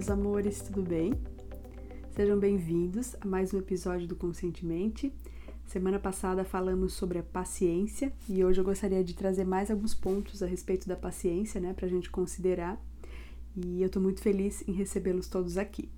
meus amores, tudo bem? Sejam bem-vindos a mais um episódio do Conscientemente. Semana passada falamos sobre a paciência e hoje eu gostaria de trazer mais alguns pontos a respeito da paciência, né, para a gente considerar. E eu estou muito feliz em recebê-los todos aqui.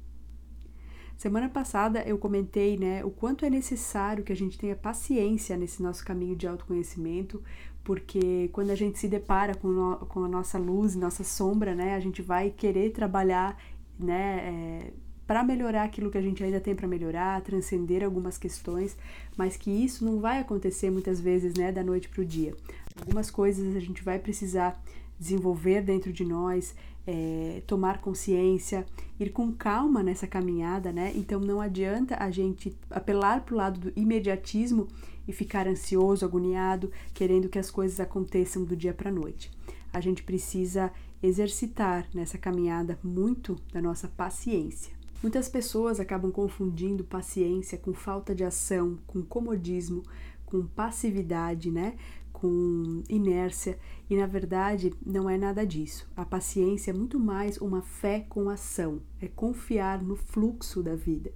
Semana passada eu comentei, né, o quanto é necessário que a gente tenha paciência nesse nosso caminho de autoconhecimento, porque quando a gente se depara com, no, com a nossa luz, nossa sombra, né, a gente vai querer trabalhar, né, é, para melhorar aquilo que a gente ainda tem para melhorar, transcender algumas questões, mas que isso não vai acontecer muitas vezes, né, da noite para o dia. Algumas coisas a gente vai precisar desenvolver dentro de nós, é, tomar consciência, ir com calma nessa caminhada, né? Então não adianta a gente apelar para o lado do imediatismo e ficar ansioso, agoniado, querendo que as coisas aconteçam do dia para a noite. A gente precisa exercitar nessa caminhada muito da nossa paciência. Muitas pessoas acabam confundindo paciência com falta de ação, com comodismo, com passividade, né? Com inércia, e na verdade não é nada disso. A paciência é muito mais uma fé com ação, é confiar no fluxo da vida.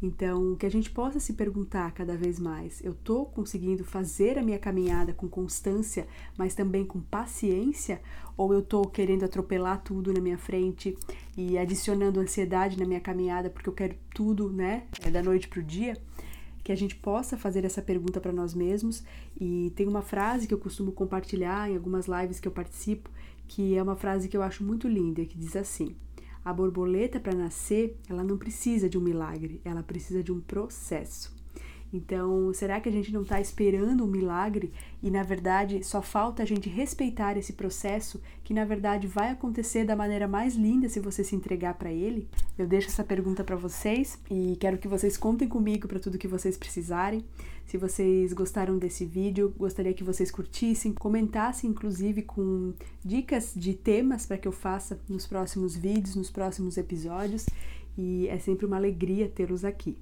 Então, que a gente possa se perguntar cada vez mais: eu estou conseguindo fazer a minha caminhada com constância, mas também com paciência? Ou eu estou querendo atropelar tudo na minha frente e adicionando ansiedade na minha caminhada porque eu quero tudo, né, é da noite para o dia? Que a gente possa fazer essa pergunta para nós mesmos. E tem uma frase que eu costumo compartilhar em algumas lives que eu participo, que é uma frase que eu acho muito linda, que diz assim: A borboleta para nascer, ela não precisa de um milagre, ela precisa de um processo. Então, será que a gente não está esperando um milagre e na verdade só falta a gente respeitar esse processo que na verdade vai acontecer da maneira mais linda se você se entregar para ele? Eu deixo essa pergunta para vocês e quero que vocês contem comigo para tudo que vocês precisarem. Se vocês gostaram desse vídeo, gostaria que vocês curtissem, comentassem inclusive com dicas de temas para que eu faça nos próximos vídeos, nos próximos episódios. E é sempre uma alegria tê-los aqui.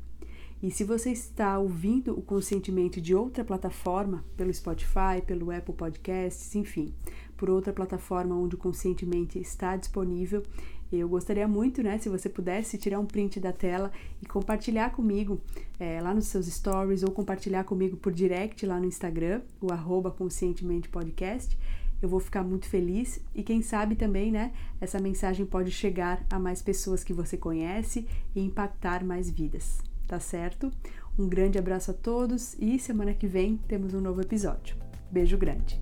E se você está ouvindo o Conscientemente de outra plataforma, pelo Spotify, pelo Apple Podcasts, enfim, por outra plataforma onde o Conscientemente está disponível, eu gostaria muito, né, se você pudesse tirar um print da tela e compartilhar comigo é, lá nos seus stories ou compartilhar comigo por direct lá no Instagram, o arroba Conscientemente Podcast. Eu vou ficar muito feliz e quem sabe também, né, essa mensagem pode chegar a mais pessoas que você conhece e impactar mais vidas tá certo? Um grande abraço a todos e semana que vem temos um novo episódio. Beijo grande!